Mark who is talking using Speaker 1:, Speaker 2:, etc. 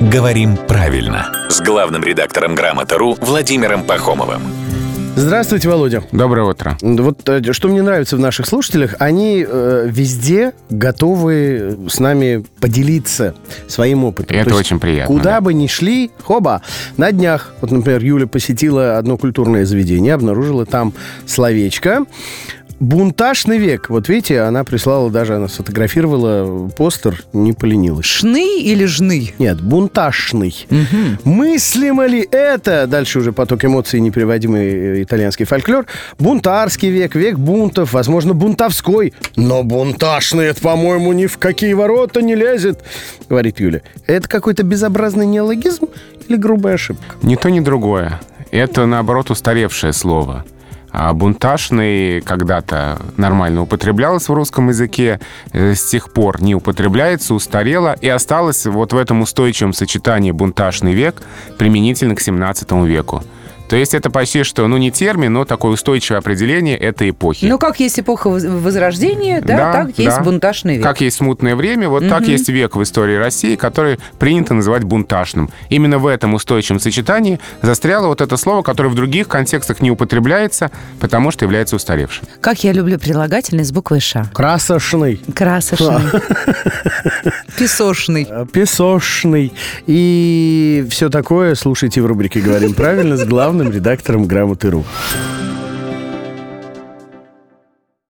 Speaker 1: «Говорим правильно» с главным редактором «Грамоты.ру» Владимиром Пахомовым.
Speaker 2: Здравствуйте, Володя.
Speaker 3: Доброе утро.
Speaker 2: Вот э, что мне нравится в наших слушателях, они э, везде готовы с нами поделиться своим опытом.
Speaker 3: Это
Speaker 2: То есть
Speaker 3: очень приятно,
Speaker 2: Куда
Speaker 3: да.
Speaker 2: бы ни шли, хоба, на днях, вот, например, Юля посетила одно культурное заведение, обнаружила там словечко. Бунтажный век. Вот видите, она прислала даже, она сфотографировала постер, не поленилась.
Speaker 4: Шны или жны?
Speaker 2: Нет, бунтажный. Мыслимо ли это, дальше уже поток эмоций, непереводимый э, итальянский фольклор, бунтарский век, век бунтов, возможно, бунтовской. Но бунтажный, это, по-моему, ни в какие ворота не лезет, говорит Юля. Это какой-то безобразный неологизм или грубая ошибка?
Speaker 3: Ни то, ни другое. Это, наоборот, устаревшее слово. А бунтажный когда-то нормально употреблялось в русском языке, э, с тех пор не употребляется, устарело и осталось вот в этом устойчивом сочетании бунтажный век применительно к 17 веку. То есть это почти что, ну не термин, но такое устойчивое определение этой эпохи.
Speaker 4: Ну, как есть эпоха воз- Возрождения, да, так есть
Speaker 3: да.
Speaker 4: бунтажный век.
Speaker 3: Как есть смутное время, вот так есть век в истории России, который принято называть бунтажным. Именно в этом устойчивом сочетании застряло вот это слово, которое в других контекстах не употребляется, потому что является устаревшим.
Speaker 4: Как я люблю прилагательные с буквой «ш».
Speaker 2: Красошный,
Speaker 4: Красочный. Песошный.
Speaker 2: э, песошный и все такое слушайте в рубрике «Говорим правильно» с главным редактором «Грамоты.ру».